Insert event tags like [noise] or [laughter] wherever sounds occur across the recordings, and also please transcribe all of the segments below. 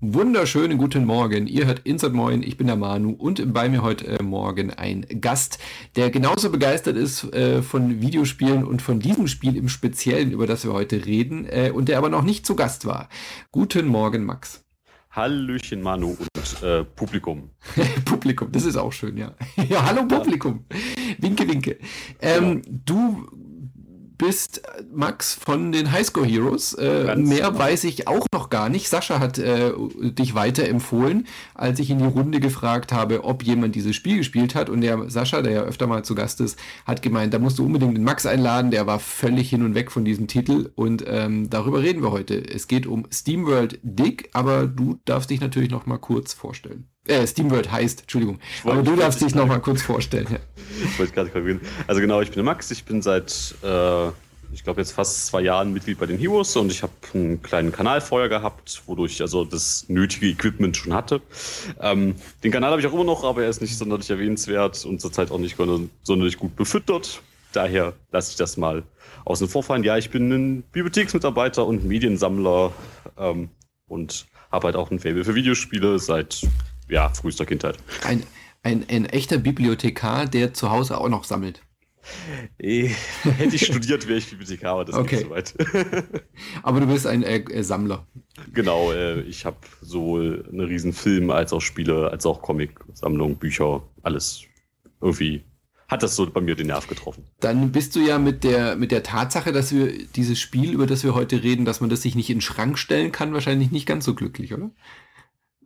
Wunderschönen guten Morgen. Ihr hört Insert Moin, ich bin der Manu und bei mir heute äh, Morgen ein Gast, der genauso begeistert ist äh, von Videospielen und von diesem Spiel im Speziellen, über das wir heute reden, äh, und der aber noch nicht zu Gast war. Guten Morgen, Max. Hallöchen, Manu und äh, Publikum. [laughs] Publikum, das ist auch schön, ja. [laughs] ja, hallo Publikum. Winke, winke. Ähm, genau. Du bist Max von den Highscore Heroes. Äh, mehr genau. weiß ich auch noch gar nicht. Sascha hat äh, dich weiterempfohlen, als ich in die Runde gefragt habe, ob jemand dieses Spiel gespielt hat. Und der Sascha, der ja öfter mal zu Gast ist, hat gemeint, da musst du unbedingt den Max einladen. Der war völlig hin und weg von diesem Titel. Und ähm, darüber reden wir heute. Es geht um SteamWorld Dig, aber du darfst dich natürlich noch mal kurz vorstellen. Äh, SteamWorld heißt, Entschuldigung. Aber du darfst dich noch mal kurz vorstellen. Ja. Ich wollte gerade korrigieren. Also genau, ich bin der Max. Ich bin seit, äh, ich glaube jetzt fast zwei Jahren Mitglied bei den Heroes und ich habe einen kleinen Kanal vorher gehabt, wodurch ich also das nötige Equipment schon hatte. Ähm, den Kanal habe ich auch immer noch, aber er ist nicht sonderlich erwähnenswert und zurzeit auch nicht sonderlich gut befüttert. Daher lasse ich das mal außen vor fallen. Ja, ich bin ein Bibliotheksmitarbeiter und Mediensammler ähm, und habe halt auch ein Fable für Videospiele seit ja, frühester Kindheit. Ein, ein, ein echter Bibliothekar, der zu Hause auch noch sammelt. Hätte [laughs] ich studiert, wäre ich Bibliothekar, aber das okay. geht so weit. [laughs] aber du bist ein äh, äh, Sammler. Genau, äh, ich habe sowohl eine riesen Film als auch Spiele, als auch Comic-Sammlung, Bücher, alles irgendwie hat das so bei mir den Nerv getroffen. Dann bist du ja mit der, mit der Tatsache, dass wir dieses Spiel, über das wir heute reden, dass man das sich nicht in den Schrank stellen kann, wahrscheinlich nicht ganz so glücklich, oder?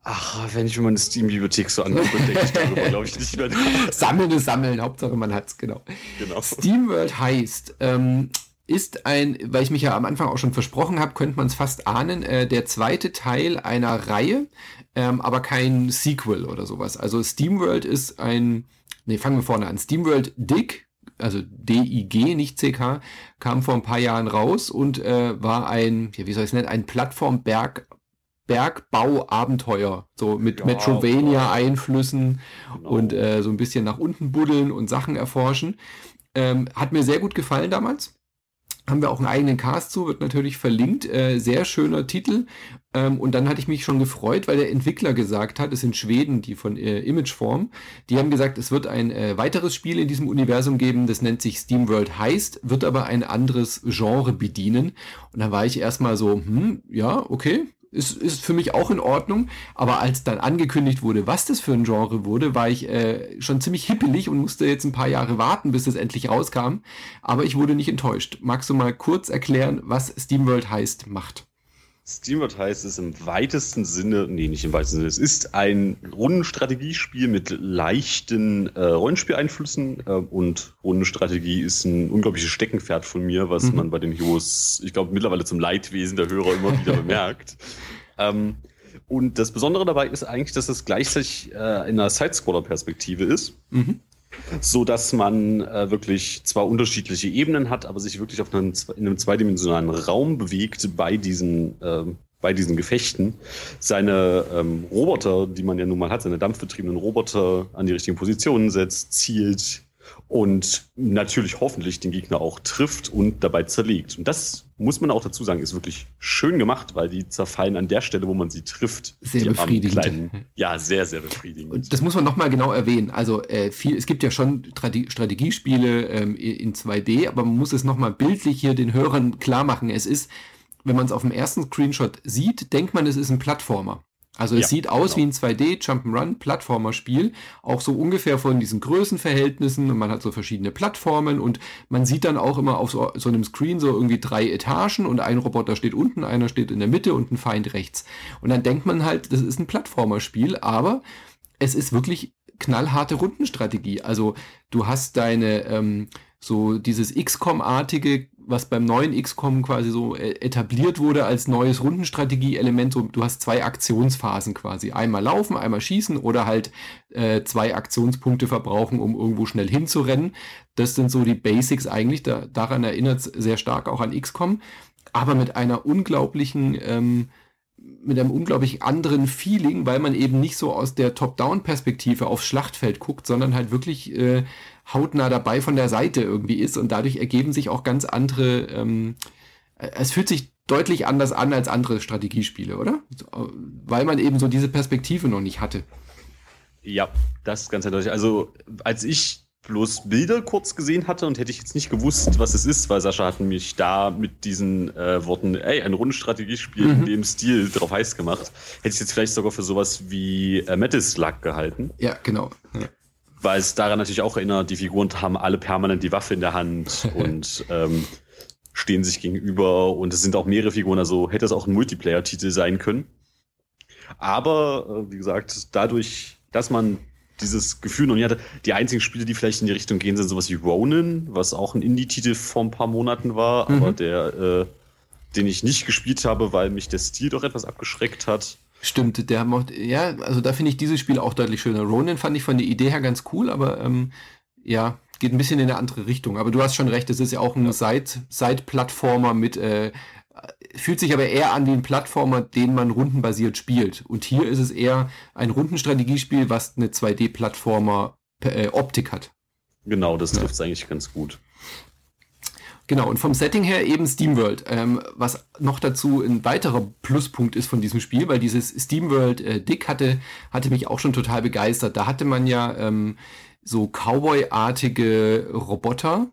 Ach, wenn ich mir meine Steam-Bibliothek so angucke, denke ich darüber, glaube ich, nicht mehr. [laughs] Sammeln ist Sammeln, Hauptsache man hat's, genau. genau. SteamWorld heißt, ähm, ist ein, weil ich mich ja am Anfang auch schon versprochen habe, könnte man es fast ahnen, äh, der zweite Teil einer Reihe, ähm, aber kein Sequel oder sowas. Also SteamWorld ist ein, nee, fangen wir vorne an. SteamWorld Dig, also D-I-G, nicht C-K, kam vor ein paar Jahren raus und äh, war ein, ja, wie soll ich es nennen, ein Plattformberg Bergbauabenteuer, so mit ja, Metrovania-Einflüssen genau. und äh, so ein bisschen nach unten buddeln und Sachen erforschen. Ähm, hat mir sehr gut gefallen damals. Haben wir auch einen eigenen Cast zu, wird natürlich verlinkt. Äh, sehr schöner Titel. Ähm, und dann hatte ich mich schon gefreut, weil der Entwickler gesagt hat, es sind Schweden, die von äh, Imageform, die haben gesagt, es wird ein äh, weiteres Spiel in diesem Universum geben, das nennt sich SteamWorld heißt, wird aber ein anderes Genre bedienen. Und dann war ich erstmal so, hm, ja, okay, ist, ist für mich auch in Ordnung. Aber als dann angekündigt wurde, was das für ein Genre wurde, war ich äh, schon ziemlich hippelig und musste jetzt ein paar Jahre warten, bis es endlich rauskam. Aber ich wurde nicht enttäuscht. Magst du mal kurz erklären, was SteamWorld heißt, macht? SteamWorld heißt es im weitesten Sinne, nee, nicht im weitesten Sinne, es ist ein Rundenstrategiespiel mit leichten äh, Rollenspieleinflüssen äh, und Rundenstrategie ist ein unglaubliches Steckenpferd von mir, was mhm. man bei den Heroes, ich glaube, mittlerweile zum Leidwesen der Hörer immer wieder [laughs] bemerkt. Ähm, und das Besondere dabei ist eigentlich, dass es gleichzeitig äh, in einer Sidescroller-Perspektive ist. Mhm so dass man äh, wirklich zwar unterschiedliche Ebenen hat, aber sich wirklich auf einem, in einem zweidimensionalen Raum bewegt bei diesen, äh, bei diesen Gefechten. Seine ähm, Roboter, die man ja nun mal hat, seine dampfbetriebenen Roboter an die richtigen Positionen setzt, zielt, und natürlich hoffentlich den Gegner auch trifft und dabei zerlegt. Und das muss man auch dazu sagen, ist wirklich schön gemacht, weil die zerfallen an der Stelle, wo man sie trifft. Sehr befriedigend. Kleinen, ja, sehr, sehr befriedigend. Und das muss man nochmal genau erwähnen. Also äh, viel, es gibt ja schon Strategiespiele ähm, in 2D, aber man muss es nochmal bildlich hier den Hörern klar machen. Es ist, wenn man es auf dem ersten Screenshot sieht, denkt man, es ist ein Plattformer. Also es ja, sieht aus genau. wie ein 2D Jump'n'Run Plattformer Spiel, auch so ungefähr von diesen Größenverhältnissen und man hat so verschiedene Plattformen und man sieht dann auch immer auf so, so einem Screen so irgendwie drei Etagen und ein Roboter steht unten, einer steht in der Mitte und ein Feind rechts. Und dann denkt man halt, das ist ein Plattformer Spiel, aber es ist wirklich knallharte Rundenstrategie. Also du hast deine ähm, so dieses XCOM-artige was beim neuen XCOM quasi so äh, etabliert wurde als neues Rundenstrategie-Element. So, du hast zwei Aktionsphasen quasi. Einmal laufen, einmal schießen oder halt äh, zwei Aktionspunkte verbrauchen, um irgendwo schnell hinzurennen. Das sind so die Basics eigentlich. Da, daran erinnert es sehr stark auch an XCOM. Aber mit einer unglaublichen ähm, mit einem unglaublich anderen Feeling, weil man eben nicht so aus der Top-Down-Perspektive aufs Schlachtfeld guckt, sondern halt wirklich äh, hautnah dabei von der Seite irgendwie ist und dadurch ergeben sich auch ganz andere, ähm, äh, es fühlt sich deutlich anders an als andere Strategiespiele, oder? Weil man eben so diese Perspektive noch nicht hatte. Ja, das ist ganz eindeutig. Also, als ich bloß Bilder kurz gesehen hatte und hätte ich jetzt nicht gewusst, was es ist, weil Sascha hat mich da mit diesen äh, Worten, ey, ein Rundenstrategiespiel mhm. in dem Stil drauf heiß gemacht, hätte ich jetzt vielleicht sogar für sowas wie äh, Metal Slug gehalten. Ja, genau. Ja. Weil es daran natürlich auch erinnert, die Figuren haben alle permanent die Waffe in der Hand [laughs] und ähm, stehen sich gegenüber und es sind auch mehrere Figuren, also hätte es auch ein Multiplayer-Titel sein können. Aber, äh, wie gesagt, dadurch, dass man dieses Gefühl noch nie hatte. Die einzigen Spiele, die vielleicht in die Richtung gehen, sind sowas wie Ronin, was auch ein Indie-Titel vor ein paar Monaten war, mhm. aber der, äh, den ich nicht gespielt habe, weil mich der Stil doch etwas abgeschreckt hat. Stimmt, der macht, ja, also da finde ich dieses Spiel auch deutlich schöner. Ronin fand ich von der Idee her ganz cool, aber ähm, ja, geht ein bisschen in eine andere Richtung. Aber du hast schon recht, es ist ja auch ein ja. Side-Plattformer mit äh, fühlt sich aber eher an wie ein Plattformer, den man rundenbasiert spielt. Und hier ist es eher ein Rundenstrategiespiel, was eine 2D-Plattformer-Optik äh, hat. Genau, das trifft es ja. eigentlich ganz gut. Genau, und vom Setting her eben SteamWorld, ähm, was noch dazu ein weiterer Pluspunkt ist von diesem Spiel, weil dieses SteamWorld äh, Dick hatte, hatte mich auch schon total begeistert. Da hatte man ja ähm, so Cowboy-artige Roboter,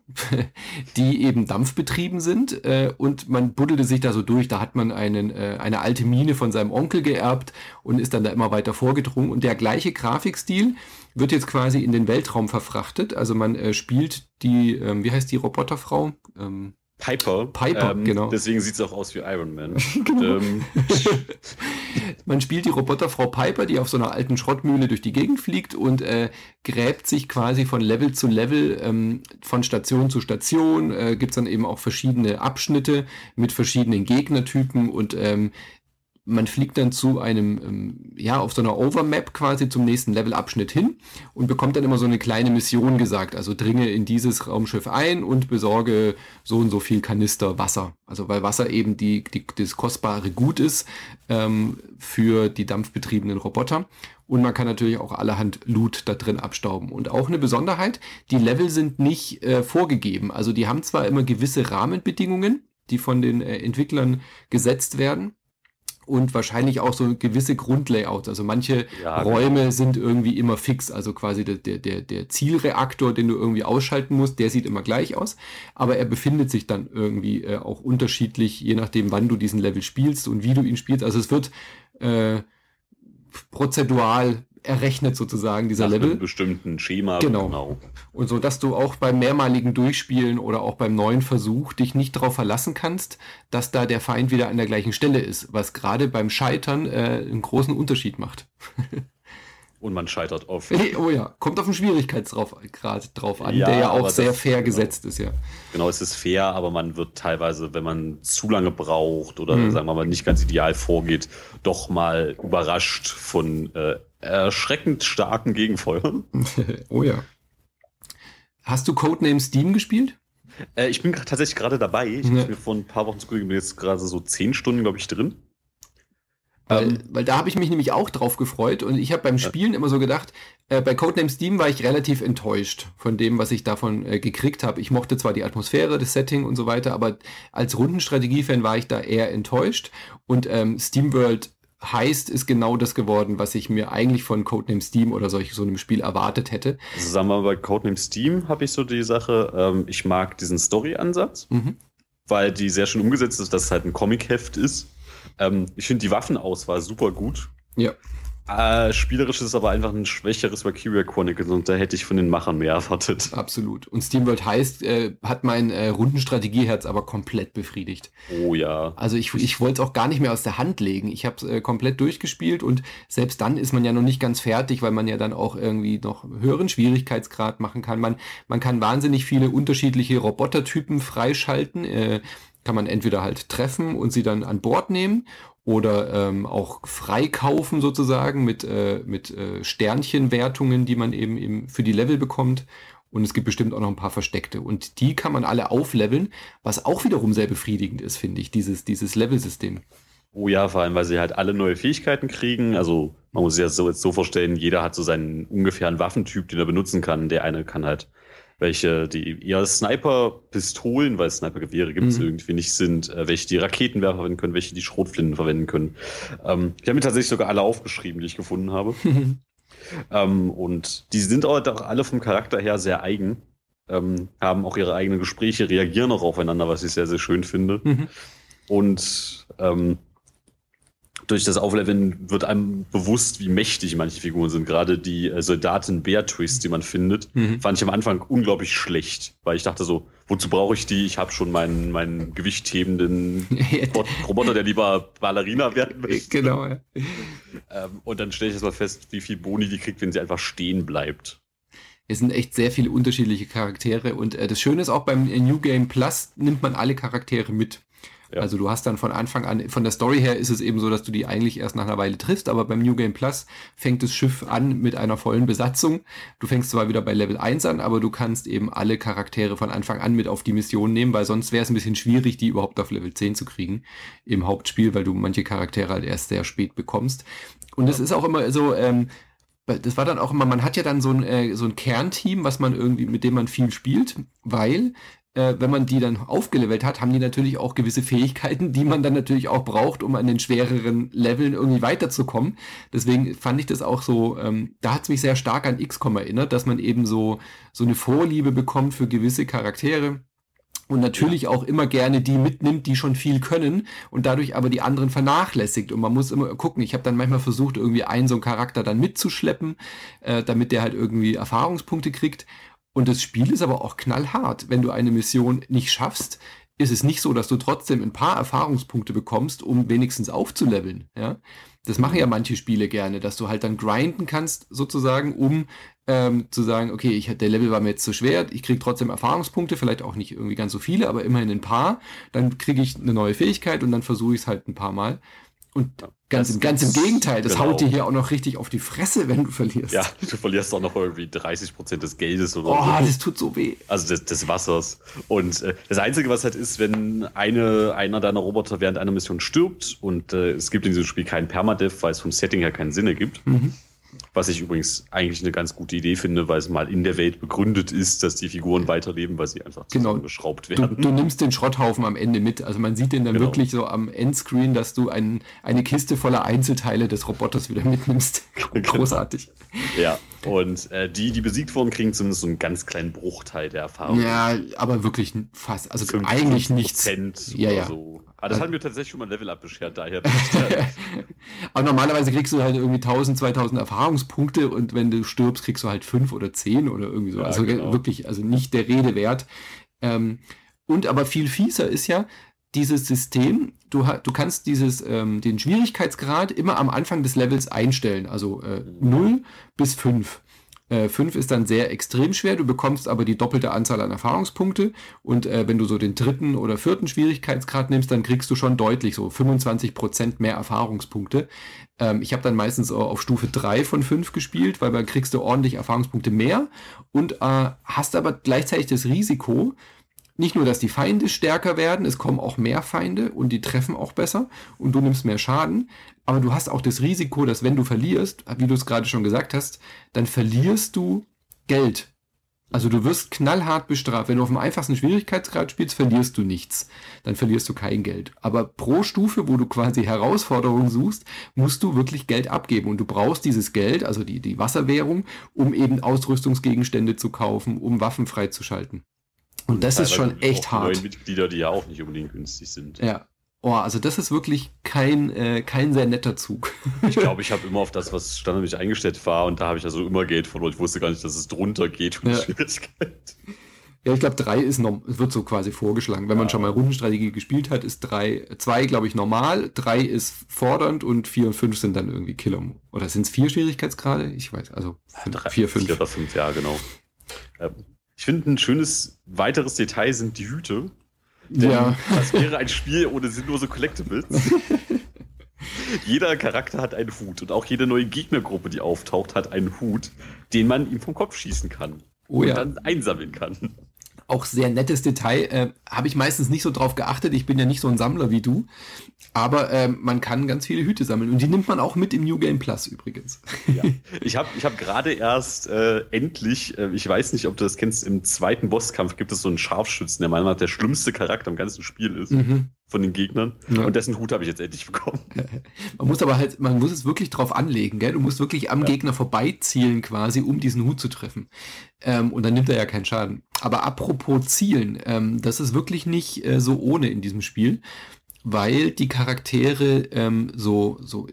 [laughs] die eben dampfbetrieben sind äh, und man buddelte sich da so durch. Da hat man einen, äh, eine alte Mine von seinem Onkel geerbt und ist dann da immer weiter vorgedrungen. Und der gleiche Grafikstil wird jetzt quasi in den Weltraum verfrachtet. Also man äh, spielt die, ähm, wie heißt die Roboterfrau? Ähm, Piper. Piper, ähm, genau. Deswegen sieht es auch aus wie Iron Man. [laughs] genau. ähm. [laughs] Man spielt die Roboterfrau Piper, die auf so einer alten Schrottmühle durch die Gegend fliegt und äh, gräbt sich quasi von Level zu Level, ähm, von Station zu Station. Äh, Gibt es dann eben auch verschiedene Abschnitte mit verschiedenen Gegnertypen und ähm, man fliegt dann zu einem, ähm, ja, auf so einer Overmap quasi zum nächsten Levelabschnitt hin und bekommt dann immer so eine kleine Mission gesagt. Also dringe in dieses Raumschiff ein und besorge so und so viel Kanister Wasser. Also weil Wasser eben die, die, das kostbare Gut ist ähm, für die dampfbetriebenen Roboter. Und man kann natürlich auch allerhand Loot da drin abstauben. Und auch eine Besonderheit, die Level sind nicht äh, vorgegeben. Also die haben zwar immer gewisse Rahmenbedingungen, die von den äh, Entwicklern gesetzt werden und wahrscheinlich auch so gewisse Grundlayouts. Also manche ja, genau. Räume genau. sind irgendwie immer fix, also quasi der, der, der Zielreaktor, den du irgendwie ausschalten musst, der sieht immer gleich aus, aber er befindet sich dann irgendwie äh, auch unterschiedlich, je nachdem, wann du diesen Level spielst und wie du ihn spielst. Also es wird äh, prozedural errechnet sozusagen, dieser Nach Level. Einem bestimmten Schema. Genau. genau. Und so, dass du auch beim mehrmaligen Durchspielen oder auch beim neuen Versuch dich nicht darauf verlassen kannst, dass da der Feind wieder an der gleichen Stelle ist, was gerade beim Scheitern äh, einen großen Unterschied macht. [laughs] Und man scheitert oft. [laughs] Oh ja, kommt auf den Schwierigkeitsgrad drauf an, ja, der ja auch sehr fair genau. gesetzt ist, ja. Genau, es ist fair, aber man wird teilweise, wenn man zu lange braucht oder mhm. sagen wir mal nicht ganz ideal vorgeht, doch mal überrascht von äh, erschreckend starken Gegenfeuern. [laughs] oh ja. Hast du Codename Steam gespielt? Äh, ich bin tatsächlich gerade dabei. Ich ja. habe mir vor ein paar Wochen zugeguckt, bin jetzt gerade so zehn Stunden, glaube ich, drin. Weil, ähm, weil da habe ich mich nämlich auch drauf gefreut und ich habe beim Spielen immer so gedacht, äh, bei Codename Steam war ich relativ enttäuscht von dem, was ich davon äh, gekriegt habe. Ich mochte zwar die Atmosphäre, das Setting und so weiter, aber als Rundenstrategie-Fan war ich da eher enttäuscht und ähm, SteamWorld heißt, ist genau das geworden, was ich mir eigentlich von Codename Steam oder solch so einem Spiel erwartet hätte. Also sagen wir mal, bei Codename Steam habe ich so die Sache, ähm, ich mag diesen Story-Ansatz, mhm. weil die sehr schön umgesetzt ist, dass es halt ein Comic-Heft ist. Ähm, ich finde die Waffenauswahl super gut. Ja. Äh, spielerisch ist es aber einfach ein schwächeres Valkyria Chronicles und da hätte ich von den Machern mehr erwartet. Absolut. Und SteamWorld heißt, äh, hat mein äh, Rundenstrategieherz aber komplett befriedigt. Oh ja. Also ich, ich wollte es auch gar nicht mehr aus der Hand legen. Ich habe es äh, komplett durchgespielt und selbst dann ist man ja noch nicht ganz fertig, weil man ja dann auch irgendwie noch höheren Schwierigkeitsgrad machen kann. Man, man kann wahnsinnig viele unterschiedliche Robotertypen freischalten. Äh, kann man entweder halt treffen und sie dann an Bord nehmen oder ähm, auch freikaufen sozusagen mit, äh, mit äh, Sternchenwertungen, die man eben, eben für die Level bekommt. Und es gibt bestimmt auch noch ein paar versteckte. Und die kann man alle aufleveln, was auch wiederum sehr befriedigend ist, finde ich, dieses, dieses Level-System. Oh ja, vor allem, weil sie halt alle neue Fähigkeiten kriegen. Also man muss sich das so jetzt so vorstellen, jeder hat so seinen ungefähren Waffentyp, den er benutzen kann. Der eine kann halt welche die eher Sniper-Pistolen, weil Sniper-Gewehre gibt es mhm. irgendwie nicht, sind, äh, welche die Raketenwerfer verwenden können, welche die Schrotflinten verwenden können. Ähm, ich habe mir tatsächlich sogar alle aufgeschrieben, die ich gefunden habe. [laughs] ähm, und die sind auch alle vom Charakter her sehr eigen, ähm, haben auch ihre eigenen Gespräche, reagieren auch aufeinander, was ich sehr, sehr schön finde. Mhm. Und ähm, durch das Aufleveln wird einem bewusst, wie mächtig manche Figuren sind. Gerade die äh, Soldatin Beatrice, die man findet, mhm. fand ich am Anfang unglaublich schlecht, weil ich dachte so, wozu brauche ich die? Ich habe schon meinen, meinen gewichthebenden [laughs] Roboter, der lieber Ballerina werden möchte. [laughs] Genau, ja. Ähm, und dann stelle ich erstmal fest, wie viel Boni die kriegt, wenn sie einfach stehen bleibt. Es sind echt sehr viele unterschiedliche Charaktere und äh, das Schöne ist auch beim New Game Plus nimmt man alle Charaktere mit. Ja. Also du hast dann von Anfang an, von der Story her ist es eben so, dass du die eigentlich erst nach einer Weile triffst, aber beim New Game Plus fängt das Schiff an mit einer vollen Besatzung. Du fängst zwar wieder bei Level 1 an, aber du kannst eben alle Charaktere von Anfang an mit auf die Mission nehmen, weil sonst wäre es ein bisschen schwierig, die überhaupt auf Level 10 zu kriegen im Hauptspiel, weil du manche Charaktere halt erst sehr spät bekommst. Und es ja. ist auch immer so, ähm, das war dann auch immer, man hat ja dann so ein, äh, so ein Kernteam, was man irgendwie, mit dem man viel spielt, weil äh, wenn man die dann aufgelevelt hat, haben die natürlich auch gewisse Fähigkeiten, die man dann natürlich auch braucht, um an den schwereren Leveln irgendwie weiterzukommen. Deswegen fand ich das auch so, ähm, da hat es mich sehr stark an XCOM erinnert, dass man eben so, so eine Vorliebe bekommt für gewisse Charaktere und natürlich ja. auch immer gerne die mitnimmt, die schon viel können und dadurch aber die anderen vernachlässigt. Und man muss immer gucken. Ich habe dann manchmal versucht, irgendwie einen so einen Charakter dann mitzuschleppen, äh, damit der halt irgendwie Erfahrungspunkte kriegt. Und das Spiel ist aber auch knallhart. Wenn du eine Mission nicht schaffst, ist es nicht so, dass du trotzdem ein paar Erfahrungspunkte bekommst, um wenigstens aufzuleveln. Ja? Das machen ja manche Spiele gerne, dass du halt dann grinden kannst, sozusagen, um ähm, zu sagen, okay, ich, der Level war mir jetzt zu schwer, ich kriege trotzdem Erfahrungspunkte, vielleicht auch nicht irgendwie ganz so viele, aber immerhin ein paar. Dann kriege ich eine neue Fähigkeit und dann versuche ich es halt ein paar Mal. Und ganz, im, ganz im Gegenteil, das genau. haut dir hier auch noch richtig auf die Fresse, wenn du verlierst. Ja, du verlierst auch noch irgendwie 30 Prozent des Geldes oder Oh, so. das tut so weh. Also des, des Wassers. Und äh, das Einzige, was halt ist, wenn eine, einer deiner Roboter während einer Mission stirbt und äh, es gibt in diesem Spiel keinen Permadeath, weil es vom Setting her keinen Sinn ergibt, mhm. Was ich übrigens eigentlich eine ganz gute Idee finde, weil es mal in der Welt begründet ist, dass die Figuren weiterleben, weil sie einfach genau. zusammengeschraubt werden. Du, du, nimmst den Schrotthaufen am Ende mit. Also man sieht den dann genau. wirklich so am Endscreen, dass du ein, eine Kiste voller Einzelteile des Roboters wieder mitnimmst. Genau. [laughs] Großartig. Ja, und äh, die, die besiegt wurden, kriegen zumindest so einen ganz kleinen Bruchteil der Erfahrung. Ja, aber wirklich fast, also eigentlich nichts. Ja, ja. So. Aber das also, hat mir tatsächlich schon mal ein Level-Up beschert, daher. [laughs] aber normalerweise kriegst du halt irgendwie 1000, 2000 Erfahrungspunkte und wenn du stirbst, kriegst du halt 5 oder 10 oder irgendwie so. Ja, also genau. wirklich, also nicht der Rede wert. Ähm, und aber viel fieser ist ja, dieses System, du, du kannst dieses, ähm, den Schwierigkeitsgrad immer am Anfang des Levels einstellen, also äh, 0 bis 5. 5 äh, ist dann sehr extrem schwer, du bekommst aber die doppelte Anzahl an Erfahrungspunkte und äh, wenn du so den dritten oder vierten Schwierigkeitsgrad nimmst, dann kriegst du schon deutlich so 25 Prozent mehr Erfahrungspunkte. Ähm, ich habe dann meistens auf Stufe 3 von 5 gespielt, weil dann kriegst du ordentlich Erfahrungspunkte mehr und äh, hast aber gleichzeitig das Risiko, nicht nur, dass die Feinde stärker werden, es kommen auch mehr Feinde und die treffen auch besser und du nimmst mehr Schaden, aber du hast auch das Risiko, dass wenn du verlierst, wie du es gerade schon gesagt hast, dann verlierst du Geld. Also du wirst knallhart bestraft. Wenn du auf dem einfachsten Schwierigkeitsgrad spielst, verlierst du nichts. Dann verlierst du kein Geld. Aber pro Stufe, wo du quasi Herausforderungen suchst, musst du wirklich Geld abgeben. Und du brauchst dieses Geld, also die, die Wasserwährung, um eben Ausrüstungsgegenstände zu kaufen, um Waffen freizuschalten. Und das ist schon echt hart. Neue Mitglieder, die ja auch nicht unbedingt günstig sind. Ja. Oh, also das ist wirklich kein, äh, kein sehr netter Zug. ich [laughs] glaube, ich habe immer auf das, was standardmäßig eingestellt war, und da habe ich also immer Geld verloren. Ich wusste gar nicht, dass es drunter geht um ja. Schwierigkeit. Ja, ich glaube, drei ist noch, wird so quasi vorgeschlagen. Wenn ja. man schon mal Rundenstrategie gespielt hat, ist drei, zwei, glaube ich, normal, drei ist fordernd und vier und fünf sind dann irgendwie Killer. Oder sind es vier Schwierigkeitsgrade? Ich weiß, also fünf, drei, vier, fünf. Vier oder fünf, ja, genau. Ähm, ich finde, ein schönes weiteres Detail sind die Hüte. Denn ja. das wäre ein Spiel ohne sinnlose Collectibles. [laughs] Jeder Charakter hat einen Hut und auch jede neue Gegnergruppe, die auftaucht, hat einen Hut, den man ihm vom Kopf schießen kann. Oh, und ja. dann einsammeln kann. Auch sehr nettes Detail. Äh, Habe ich meistens nicht so drauf geachtet. Ich bin ja nicht so ein Sammler wie du. Aber äh, man kann ganz viele Hüte sammeln. Und die nimmt man auch mit im New Game Plus übrigens. Ja. Ich habe ich hab gerade erst äh, endlich, äh, ich weiß nicht, ob du das kennst, im zweiten Bosskampf gibt es so einen Scharfschützen, der meiner Meinung nach der schlimmste Charakter im ganzen Spiel ist. Mhm. Von den Gegnern. Ja. Und dessen Hut habe ich jetzt endlich bekommen. [laughs] Man muss aber halt, man muss es wirklich drauf anlegen, gell? Du musst wirklich am ja. Gegner vorbeizielen quasi, um diesen Hut zu treffen. Ähm, und dann nimmt er ja keinen Schaden. Aber apropos Zielen, ähm, das ist wirklich nicht äh, so ohne in diesem Spiel, weil die Charaktere ähm, so, so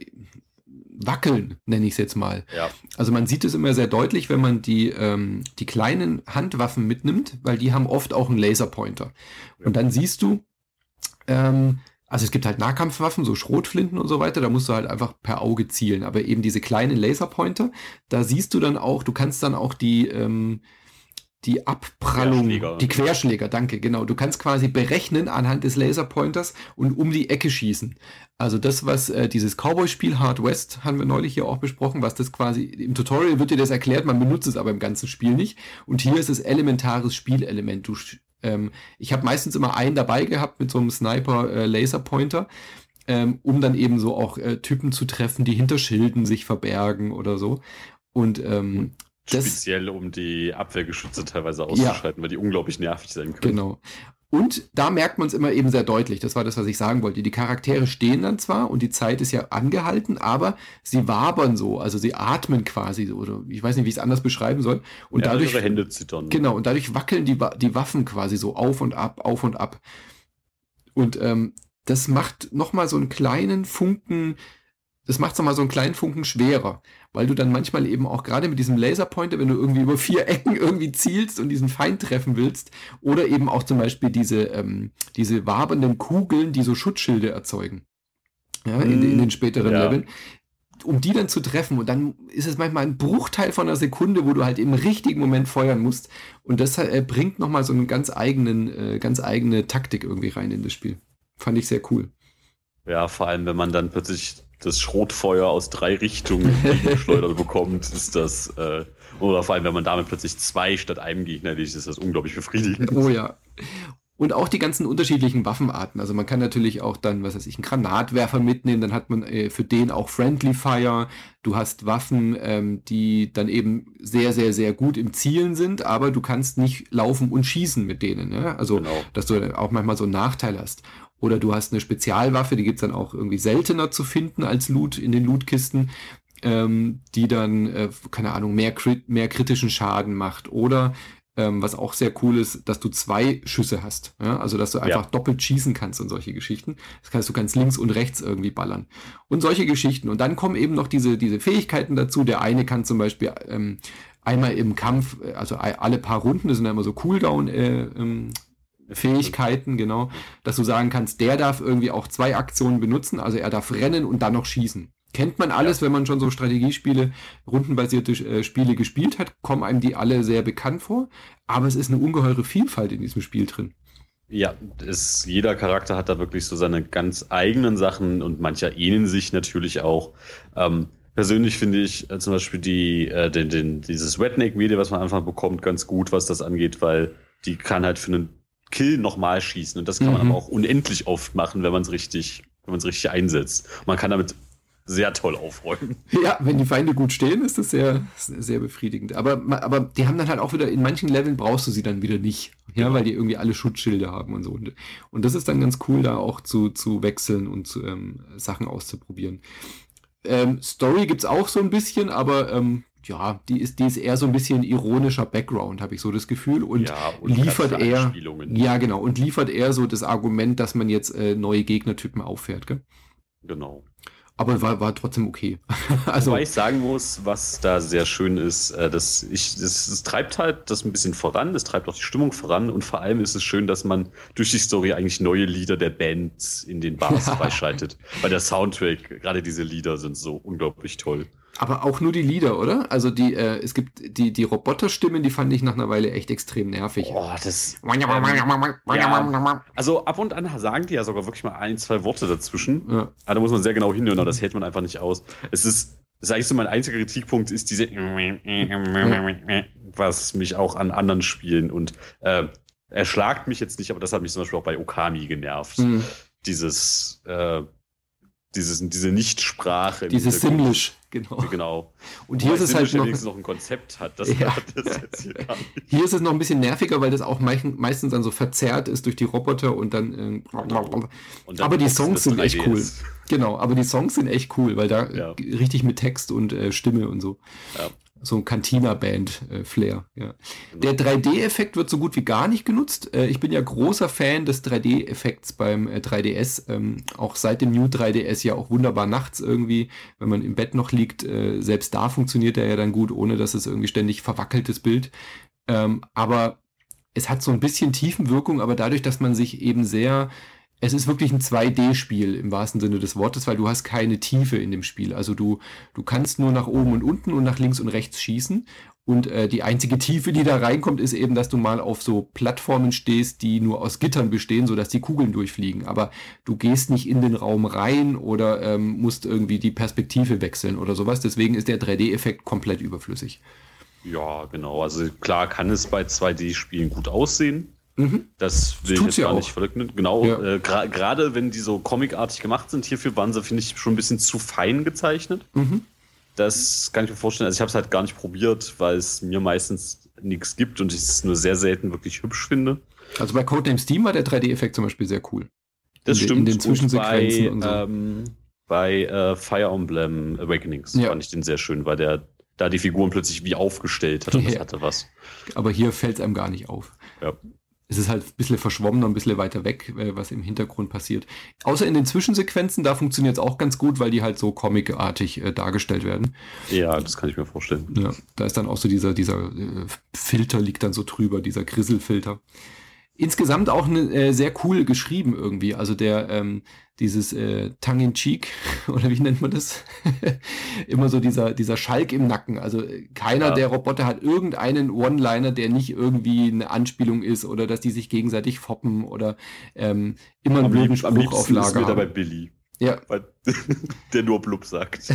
wackeln, nenne ich es jetzt mal. Ja. Also man sieht es immer sehr deutlich, wenn man die, ähm, die kleinen Handwaffen mitnimmt, weil die haben oft auch einen Laserpointer. Ja. Und dann siehst du, ähm, also es gibt halt Nahkampfwaffen, so Schrotflinten und so weiter, da musst du halt einfach per Auge zielen. Aber eben diese kleinen Laserpointer, da siehst du dann auch, du kannst dann auch die, ähm, die Abprallung, Querschläger. die Querschläger, danke, genau. Du kannst quasi berechnen anhand des Laserpointers und um die Ecke schießen. Also das, was äh, dieses Cowboy-Spiel Hard West haben wir neulich hier auch besprochen, was das quasi im Tutorial wird dir das erklärt, man benutzt es aber im ganzen Spiel nicht. Und hier ist es elementares Spielelement. Du ähm, ich habe meistens immer einen dabei gehabt mit so einem Sniper-Laserpointer, äh, ähm, um dann eben so auch äh, Typen zu treffen, die hinter Schilden sich verbergen oder so. Und ähm, Speziell, um die Abwehrgeschütze teilweise auszuschalten, ja. weil die unglaublich nervig sein können. Genau. Und da merkt man es immer eben sehr deutlich. Das war das, was ich sagen wollte. Die Charaktere stehen dann zwar und die Zeit ist ja angehalten, aber sie wabern so, also sie atmen quasi so, oder ich weiß nicht, wie ich es anders beschreiben soll. Und ja, dadurch. Ihre Hände zittern. Genau, und dadurch wackeln die, die Waffen quasi so auf und ab, auf und ab. Und ähm, das macht nochmal so einen kleinen Funken, das macht es nochmal so einen kleinen Funken schwerer weil du dann manchmal eben auch gerade mit diesem Laserpointer, wenn du irgendwie über vier [laughs] Ecken irgendwie zielst und diesen Feind treffen willst, oder eben auch zum Beispiel diese, ähm, diese wabernden Kugeln, die so Schutzschilde erzeugen. Ja, in, in den späteren ja. Leveln um die dann zu treffen. Und dann ist es manchmal ein Bruchteil von einer Sekunde, wo du halt im richtigen Moment feuern musst. Und das äh, bringt nochmal so eine ganz eigenen, äh, ganz eigene Taktik irgendwie rein in das Spiel. Fand ich sehr cool. Ja, vor allem, wenn man dann plötzlich das Schrotfeuer aus drei Richtungen geschleudert [laughs] bekommt, ist das, äh, oder vor allem, wenn man damit plötzlich zwei statt einem Gegner erledigt, ist das unglaublich befriedigend. Oh ja. Und auch die ganzen unterschiedlichen Waffenarten. Also man kann natürlich auch dann, was weiß ich, einen Granatwerfer mitnehmen, dann hat man äh, für den auch Friendly Fire. Du hast Waffen, ähm, die dann eben sehr, sehr, sehr gut im Zielen sind, aber du kannst nicht laufen und schießen mit denen. Ne? Also, genau. dass du auch manchmal so einen Nachteil hast. Oder du hast eine Spezialwaffe, die gibt's dann auch irgendwie seltener zu finden als Loot in den Lootkisten, ähm, die dann, äh, keine Ahnung, mehr, mehr kritischen Schaden macht. Oder ähm, was auch sehr cool ist, dass du zwei Schüsse hast. Ja? Also dass du einfach ja. doppelt schießen kannst und solche Geschichten. Das heißt, du kannst links und rechts irgendwie ballern. Und solche Geschichten. Und dann kommen eben noch diese, diese Fähigkeiten dazu. Der eine kann zum Beispiel ähm, einmal im Kampf, äh, also alle paar Runden, das sind ja immer so Cooldown äh, ähm, Fähigkeiten, genau, dass du sagen kannst, der darf irgendwie auch zwei Aktionen benutzen, also er darf rennen und dann noch schießen. Kennt man alles, ja. wenn man schon so Strategiespiele, rundenbasierte äh, Spiele gespielt hat, kommen einem die alle sehr bekannt vor, aber es ist eine ungeheure Vielfalt in diesem Spiel drin. Ja, es, jeder Charakter hat da wirklich so seine ganz eigenen Sachen und mancher ähneln sich natürlich auch. Ähm, persönlich finde ich äh, zum Beispiel die, äh, den, den, dieses Redneck-Video, was man einfach bekommt, ganz gut, was das angeht, weil die kann halt für einen Kill nochmal schießen. Und das kann mhm. man aber auch unendlich oft machen, wenn man es richtig, wenn man es richtig einsetzt. Man kann damit sehr toll aufräumen. [laughs] Ja, wenn die Feinde gut stehen, ist das sehr, sehr befriedigend. Aber, aber die haben dann halt auch wieder, in manchen Leveln brauchst du sie dann wieder nicht. Ja, genau. weil die irgendwie alle Schutzschilde haben und so. Und, und das ist dann ganz cool, da auch zu, zu wechseln und zu, ähm, Sachen auszuprobieren. Ähm, Story gibt's auch so ein bisschen, aber ähm, ja, die ist, die ist eher so ein bisschen ironischer Background, habe ich so das Gefühl. Und, ja, und liefert eher. Ja, genau. Und liefert eher so das Argument, dass man jetzt äh, neue Gegnertypen auffährt, gell? Genau. Aber war, war trotzdem okay. [laughs] also, Wobei ich sagen muss, was da sehr schön ist, äh, dass ich, das, das treibt halt das ein bisschen voran, es treibt auch die Stimmung voran und vor allem ist es schön, dass man durch die Story eigentlich neue Lieder der Bands in den Bars [laughs] freischaltet. Weil der Soundtrack, gerade diese Lieder sind so unglaublich toll. Aber auch nur die Lieder, oder? Also die, äh, es gibt die, die Roboterstimmen, die fand ich nach einer Weile echt extrem nervig. Oh, das. Ähm, ja. Also ab und an sagen die ja sogar wirklich mal ein, zwei Worte dazwischen. Ja. Aber ah, da muss man sehr genau hinhören, aber das hält man einfach nicht aus. Es ist, ist eigentlich so mein einziger Kritikpunkt, ist diese, was mich auch an anderen Spielen und äh, erschlagt mich jetzt nicht, aber das hat mich zum Beispiel auch bei Okami genervt. Mhm. Dieses, äh, dieses, diese Nichtsprache. Dieses Simlish, genau. Genau. Und hier ist es halt noch, noch ein Konzept hat. Das [laughs] ja. hat das jetzt hier, gar nicht. hier ist es noch ein bisschen nerviger, weil das auch meistens dann so verzerrt ist durch die Roboter und dann. Äh, und dann aber die Songs sind echt cool. Genau, aber die Songs sind echt cool, weil da ja. richtig mit Text und äh, Stimme und so. Ja so ein Cantina-Band-Flair. Äh, ja. Der 3D-Effekt wird so gut wie gar nicht genutzt. Äh, ich bin ja großer Fan des 3D-Effekts beim äh, 3DS. Ähm, auch seit dem New 3DS ja auch wunderbar nachts irgendwie, wenn man im Bett noch liegt. Äh, selbst da funktioniert er ja dann gut, ohne dass es irgendwie ständig verwackeltes Bild. Ähm, aber es hat so ein bisschen Tiefenwirkung, aber dadurch, dass man sich eben sehr es ist wirklich ein 2D-Spiel im wahrsten Sinne des Wortes, weil du hast keine Tiefe in dem Spiel. Also du, du kannst nur nach oben und unten und nach links und rechts schießen. Und äh, die einzige Tiefe, die da reinkommt, ist eben, dass du mal auf so Plattformen stehst, die nur aus Gittern bestehen, sodass die Kugeln durchfliegen. Aber du gehst nicht in den Raum rein oder ähm, musst irgendwie die Perspektive wechseln oder sowas. Deswegen ist der 3D-Effekt komplett überflüssig. Ja, genau. Also klar kann es bei 2D-Spielen gut aussehen. Mhm. Das will das ich jetzt gar auch. nicht verleugnen. Genau, ja. äh, gerade gra wenn die so comicartig gemacht sind, hierfür waren sie, finde ich, schon ein bisschen zu fein gezeichnet. Mhm. Das kann ich mir vorstellen. Also ich habe es halt gar nicht probiert, weil es mir meistens nichts gibt und ich es nur sehr selten wirklich hübsch finde. Also bei Codename Steam war der 3D-Effekt zum Beispiel sehr cool. Das in stimmt. in den Zwischensequenzen und, bei, und so. Ähm, bei äh, Fire Emblem Awakenings ja. fand ich den sehr schön, weil der da die Figuren plötzlich wie aufgestellt hat und ja. das hatte was. Aber hier fällt es einem gar nicht auf. Ja es ist halt ein bisschen verschwommen und ein bisschen weiter weg, äh, was im Hintergrund passiert. Außer in den Zwischensequenzen, da funktioniert es auch ganz gut, weil die halt so comicartig äh, dargestellt werden. Ja, das kann ich mir vorstellen. Ja, da ist dann auch so dieser, dieser äh, Filter liegt dann so drüber, dieser Grisselfilter insgesamt auch ne, äh, sehr cool geschrieben irgendwie. Also der, ähm, dieses äh, Tongue-in-Cheek, [laughs] oder wie nennt man das? [laughs] Immer so dieser, dieser Schalk im Nacken. Also äh, keiner ja. der Roboter hat irgendeinen One-Liner, der nicht irgendwie eine Anspielung ist oder dass die sich gegenseitig foppen oder ähm, immer einen blöden Spruch auf Lager ist wieder bei Billy. Ja. Weil, [laughs] der nur Blub sagt.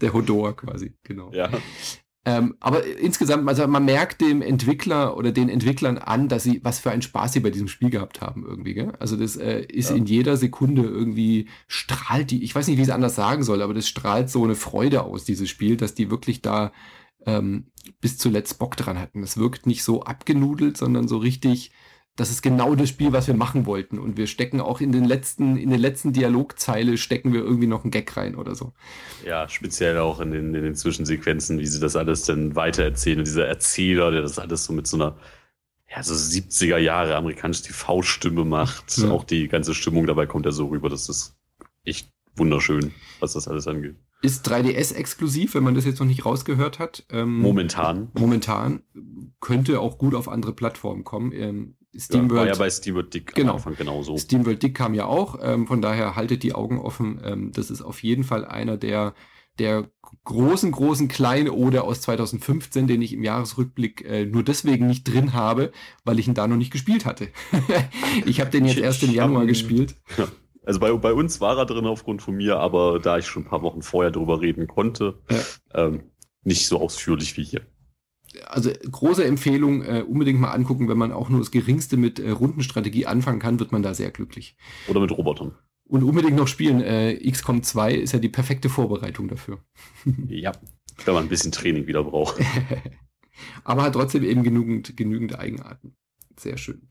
der Hodor quasi, genau. Ja. Ähm, aber insgesamt, also man merkt dem Entwickler oder den Entwicklern an, dass sie, was für einen Spaß sie bei diesem Spiel gehabt haben irgendwie. Gell? Also das äh, ist ja. in jeder Sekunde irgendwie strahlt die, ich weiß nicht, wie ich es anders sagen soll, aber das strahlt so eine Freude aus, dieses Spiel, dass die wirklich da ähm, bis zuletzt Bock dran hatten. Es wirkt nicht so abgenudelt, sondern so richtig das ist genau das Spiel, was wir machen wollten. Und wir stecken auch in den letzten, in den letzten Dialogzeile stecken wir irgendwie noch einen Gag rein oder so. Ja, speziell auch in den, in den Zwischensequenzen, wie sie das alles dann weitererzählen. Und dieser Erzähler, der das alles so mit so einer, ja, so 70er Jahre amerikanische TV-Stimme macht. Ja. Auch die ganze Stimmung dabei kommt ja so rüber, dass das echt wunderschön, was das alles angeht. Ist 3DS exklusiv, wenn man das jetzt noch nicht rausgehört hat? Ähm, momentan. Momentan. Könnte auch gut auf andere Plattformen kommen. Ähm, SteamWorld. Ja, war ja bei SteamWorld Dick genau. am Anfang genauso. SteamWorld Dick kam ja auch, ähm, von daher haltet die Augen offen. Ähm, das ist auf jeden Fall einer der, der großen, großen kleinen Ode aus 2015, den ich im Jahresrückblick äh, nur deswegen nicht drin habe, weil ich ihn da noch nicht gespielt hatte. [laughs] ich habe den jetzt ich, erst im Januar gespielt. Ja. Also bei, bei uns war er drin aufgrund von mir, aber da ich schon ein paar Wochen vorher drüber reden konnte, ja. ähm, nicht so ausführlich wie hier also große Empfehlung, äh, unbedingt mal angucken, wenn man auch nur das Geringste mit äh, Rundenstrategie anfangen kann, wird man da sehr glücklich. Oder mit Robotern. Und unbedingt noch spielen. Äh, XCOM 2 ist ja die perfekte Vorbereitung dafür. [laughs] ja, wenn man ein bisschen Training wieder braucht. [laughs] Aber hat trotzdem eben genügend, genügend Eigenarten. Sehr schön.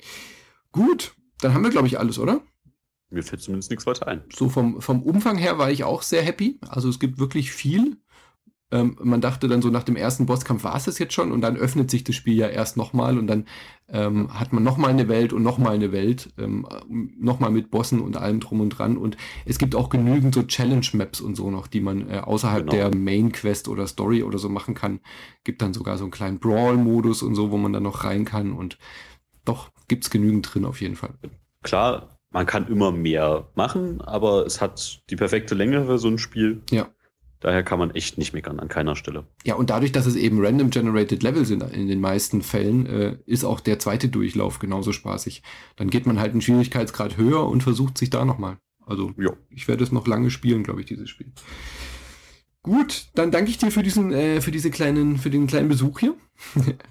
Gut, dann haben wir, glaube ich, alles, oder? Mir fällt zumindest nichts weiter ein. So vom, vom Umfang her war ich auch sehr happy. Also es gibt wirklich viel. Ähm, man dachte dann so nach dem ersten Bosskampf war es das jetzt schon und dann öffnet sich das Spiel ja erst nochmal und dann ähm, hat man nochmal eine Welt und nochmal eine Welt, ähm, nochmal mit Bossen und allem drum und dran und es gibt auch genügend so Challenge-Maps und so noch, die man äh, außerhalb genau. der Main-Quest oder Story oder so machen kann. Gibt dann sogar so einen kleinen Brawl-Modus und so, wo man dann noch rein kann und doch gibt's genügend drin auf jeden Fall. Klar, man kann immer mehr machen, aber es hat die perfekte Länge für so ein Spiel. Ja. Daher kann man echt nicht meckern an keiner Stelle. Ja, und dadurch, dass es eben random generated Level sind in den meisten Fällen, äh, ist auch der zweite Durchlauf genauso spaßig. Dann geht man halt einen Schwierigkeitsgrad höher und versucht sich da nochmal. Also jo. ich werde es noch lange spielen, glaube ich, dieses Spiel. Gut, dann danke ich dir für diesen, äh, für diese kleinen, für den kleinen Besuch hier. [laughs]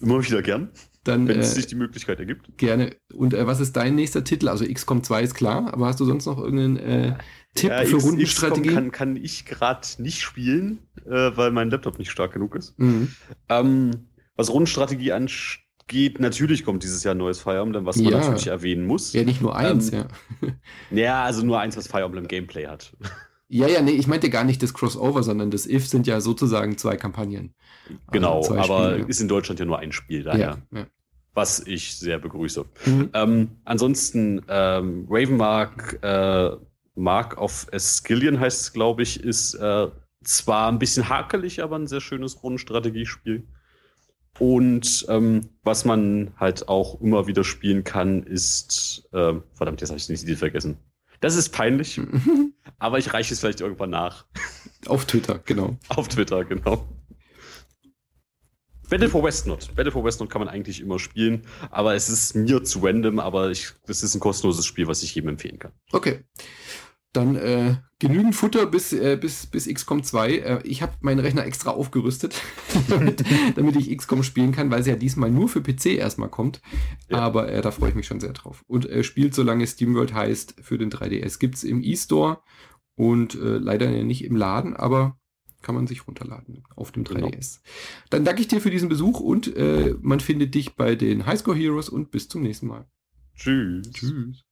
Immer wieder gern. Dann, Wenn es äh, sich die Möglichkeit ergibt. Gerne. Und äh, was ist dein nächster Titel? Also XCOM 2 ist klar, aber hast du sonst noch irgendeinen äh, Tipp Ja, für X- Rundenstrategie? XCOM kann, kann ich gerade nicht spielen, äh, weil mein Laptop nicht stark genug ist. Mhm. Ähm, was Rundenstrategie angeht, natürlich kommt dieses Jahr ein neues Fire Emblem, was man Ja. natürlich erwähnen muss. Ja, nicht nur eins, Ähm, ja. [laughs] Ja, also nur eins, was Fire Emblem Gameplay hat. Ja, ja, nee, ich meinte gar nicht das Crossover, sondern das If sind ja sozusagen zwei Kampagnen. Genau, Also zwei aber Spiele. ist in Deutschland ja nur ein Spiel, daher. Ja, ja. Was ich sehr begrüße. Mhm. Ähm, ansonsten, ähm, Ravenmark, äh, Mark of Escillion heißt es, glaube ich, ist äh, zwar ein bisschen hakelig, aber ein sehr schönes Rundenstrategiespiel. Und ähm, was man halt auch immer wieder spielen kann, ist, ähm, verdammt, jetzt habe ich den Titel vergessen. Das ist peinlich, [laughs] aber ich reiche es vielleicht irgendwann nach. [laughs] Auf Twitter, genau. Auf Twitter, genau. Battle for Westnot. Battle for Westnot kann man eigentlich immer spielen, aber es ist mir zu random, aber ich, das ist ein kostenloses Spiel, was ich jedem empfehlen kann. Okay. Dann äh, genügend Futter bis, äh, bis, bis XCOM 2. Äh, ich habe meinen Rechner extra aufgerüstet, [laughs] damit, damit ich XCOM spielen kann, weil es ja diesmal nur für PC erstmal kommt. Ja. Aber äh, da freue ich mich schon sehr drauf. Und äh, spielt, solange SteamWorld heißt, für den 3DS. Gibt es im E-Store und äh, leider nicht im Laden, aber kann man sich runterladen auf dem 3DS. Dann danke ich dir für diesen Besuch und äh, man findet dich bei den Highscore Heroes und bis zum nächsten Mal. Tschüss. Tschüss.